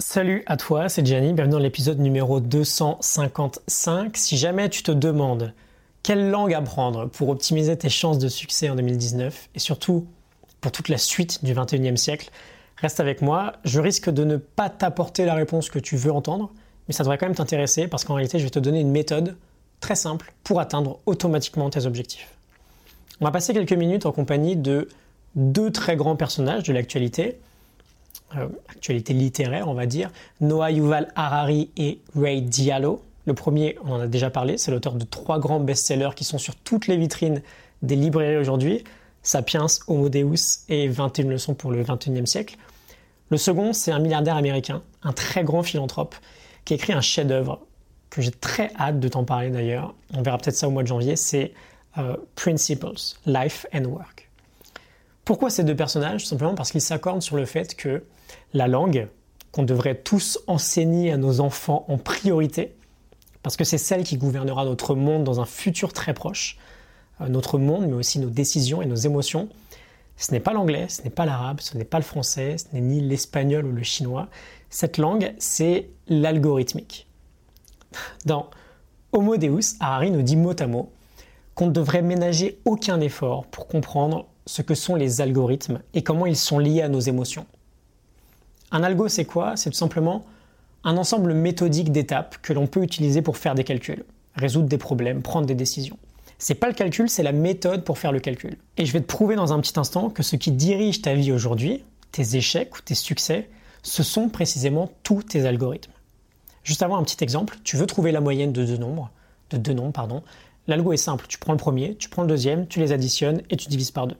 Salut à toi, c'est Gianni, bienvenue dans l'épisode numéro 255. Si jamais tu te demandes quelle langue apprendre pour optimiser tes chances de succès en 2019 et surtout pour toute la suite du 21e siècle, reste avec moi. Je risque de ne pas t'apporter la réponse que tu veux entendre, mais ça devrait quand même t'intéresser parce qu'en réalité, je vais te donner une méthode très simple pour atteindre automatiquement tes objectifs. On va passer quelques minutes en compagnie de deux très grands personnages de l'actualité, euh, actualité littéraire on va dire, Noah Yuval Harari et Ray Diallo. Le premier, on en a déjà parlé, c'est l'auteur de trois grands best-sellers qui sont sur toutes les vitrines des librairies aujourd'hui, Sapiens, Homo Deus et 21 leçons pour le 21e siècle. Le second, c'est un milliardaire américain, un très grand philanthrope, qui a écrit un chef-d'œuvre que j'ai très hâte de t'en parler d'ailleurs. On verra peut-être ça au mois de janvier. C'est euh, Principles, Life and Work. Pourquoi ces deux personnages? Simplement parce qu'ils s'accordent sur le fait que la langue, qu'on devrait tous enseigner à nos enfants en priorité, parce que c'est celle qui gouvernera notre monde dans un futur très proche, euh, notre monde, mais aussi nos décisions et nos émotions, ce n'est pas l'anglais, ce n'est pas l'arabe, ce n'est pas le français, ce n'est ni l'espagnol ou le chinois. Cette langue, c'est l'algorithmique. Dans Homo Deus, Harari nous dit mot à mot qu'on ne devrait ménager aucun effort pour comprendre ce que sont les algorithmes et comment ils sont liés à nos émotions. Un algo, c'est quoi? C'est tout simplement un ensemble méthodique d'étapes que l'on peut utiliser pour faire des calculs, résoudre des problèmes, prendre des décisions. C'est pas le calcul, c'est la méthode pour faire le calcul. Et je vais te prouver dans un petit instant que ce qui dirige ta vie aujourd'hui, tes échecs ou tes succès, ce sont précisément tous tes algorithmes. Juste avant un petit exemple, tu veux trouver la moyenne de deux nombres, de deux nombres pardon. L'algo est simple, tu prends le premier, tu prends le deuxième, tu les additionnes et tu divises par deux.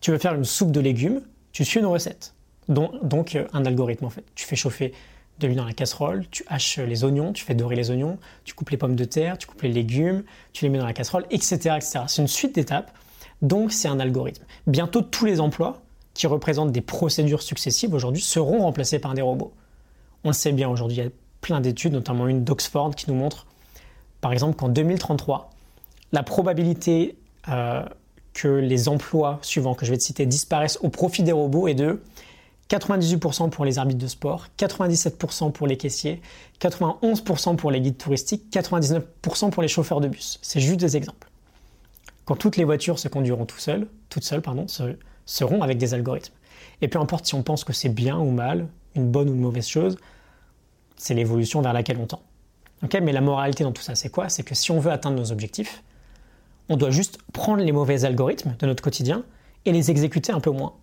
Tu veux faire une soupe de légumes, tu suis une recette. Donc, donc un algorithme en fait. Tu fais chauffer de l'huile dans la casserole, tu haches les oignons, tu fais dorer les oignons, tu coupes les pommes de terre, tu coupes les légumes, tu les mets dans la casserole, etc. etc. C'est une suite d'étapes, donc c'est un algorithme. Bientôt tous les emplois qui représentent des procédures successives aujourd'hui seront remplacés par des robots. On le sait bien aujourd'hui, il y a plein d'études, notamment une d'Oxford qui nous montre par exemple qu'en 2033, la probabilité euh, que les emplois suivants que je vais te citer disparaissent au profit des robots est de 98% pour les arbitres de sport, 97% pour les caissiers, 91% pour les guides touristiques, 99% pour les chauffeurs de bus. C'est juste des exemples. Quand toutes les voitures se conduiront tout seules, toutes seules, pardon, seront avec des algorithmes. Et peu importe si on pense que c'est bien ou mal, une bonne ou une mauvaise chose, c'est l'évolution vers laquelle on tend. Mais la moralité dans tout ça, c'est quoi? C'est que si on veut atteindre nos objectifs, on doit juste prendre les mauvais algorithmes de notre quotidien et les exécuter un peu moins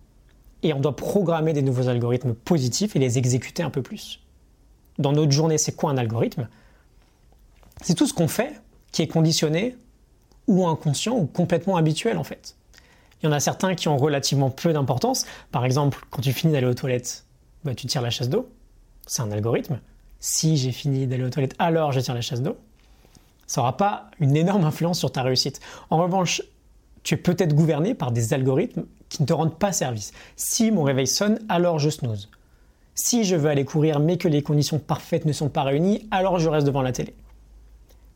et on doit programmer des nouveaux algorithmes positifs et les exécuter un peu plus. Dans notre journée, c'est quoi un algorithme? C'est tout ce qu'on fait qui est conditionné ou inconscient ou complètement habituel en fait. Il y en a certains qui ont relativement peu d'importance. Par exemple, quand tu finis d'aller aux toilettes, bah, tu tires la chasse d'eau. C'est un algorithme. Si j'ai fini d'aller aux toilettes, alors je tire la chasse d'eau. Ça n'aura pas une énorme influence sur ta réussite. En revanche, tu es peut-être gouverné par des algorithmes qui ne te rendent pas service. Si mon réveil sonne, alors je snooze. Si je veux aller courir mais que les conditions parfaites ne sont pas réunies, alors je reste devant la télé.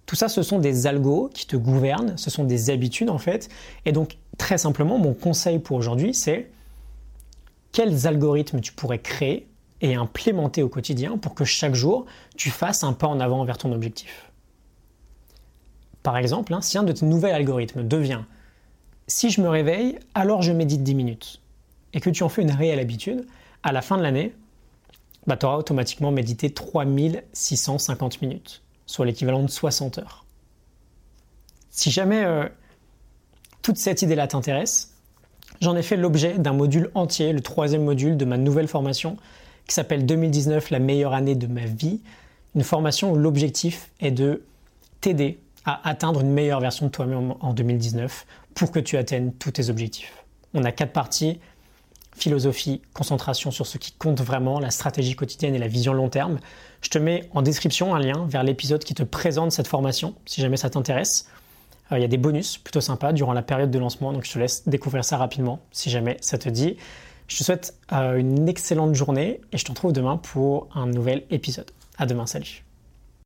Tout ça, ce sont des algos qui te gouvernent, ce sont des habitudes en fait. Et donc, très simplement, mon conseil pour aujourd'hui, c'est quels algorithmes tu pourrais créer et implémenter au quotidien pour que chaque jour, tu fasses un pas en avant vers ton objectif? Par exemple, hein, si un de tes nouveaux algorithmes devient si je me réveille, alors je médite 10 minutes, et que tu en fais une réelle habitude, à la fin de l'année, bah, tu auras automatiquement médité 3650 minutes, soit l'équivalent de 60 heures. Si jamais euh, toute cette idée-là t'intéresse, j'en ai fait l'objet d'un module entier, le troisième module de ma nouvelle formation, qui s'appelle 2019, la meilleure année de ma vie. Une formation où l'objectif est de t'aider à atteindre une meilleure version de toi-même en 2019 pour que tu atteignes tous tes objectifs. On a quatre parties philosophie, concentration sur ce qui compte vraiment, la stratégie quotidienne et la vision long terme. Je te mets en description un lien vers l'épisode qui te présente cette formation, si jamais ça t'intéresse. Euh, il y a des bonus plutôt sympas durant la période de lancement, donc je te laisse découvrir ça rapidement, si jamais ça te dit. Je te souhaite euh, une excellente journée et je te retrouve demain pour un nouvel épisode. À demain, salut